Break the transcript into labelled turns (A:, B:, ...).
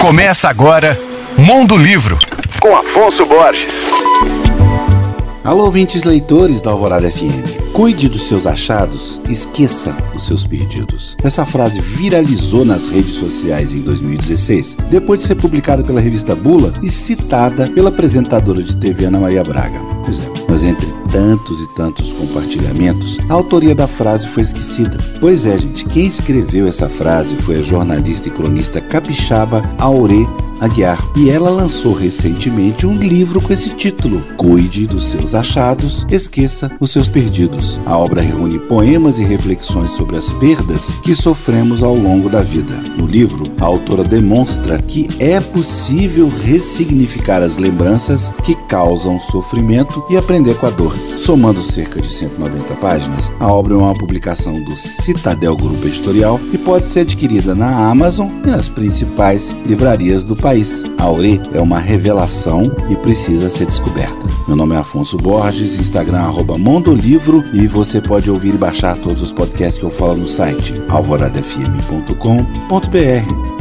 A: Começa agora Mundo Livro, com Afonso Borges.
B: Alô, ouvintes leitores da Alvorada FM. Cuide dos seus achados, esqueça os seus perdidos. Essa frase viralizou nas redes sociais em 2016, depois de ser publicada pela revista Bula e citada pela apresentadora de TV Ana Maria Braga. Pois é, tantos e tantos compartilhamentos, a autoria da frase foi esquecida. Pois é, gente, quem escreveu essa frase foi a jornalista e cronista capixaba Aure Aguiar, e ela lançou recentemente um livro com esse título: Cuide dos seus achados, esqueça os seus perdidos. A obra reúne poemas e reflexões sobre as perdas que sofremos ao longo da vida. No livro, a autora demonstra que é possível ressignificar as lembranças que causam sofrimento e aprender com a dor. Somando cerca de 190 páginas, a obra é uma publicação do Citadel Grupo Editorial e pode ser adquirida na Amazon e nas principais livrarias do país. A Aure é uma revelação e precisa ser descoberta. Meu nome é Afonso Borges, Instagram arroba Mondolivro e você pode ouvir e baixar todos os podcasts que eu falo no site alvoradafm.com.br.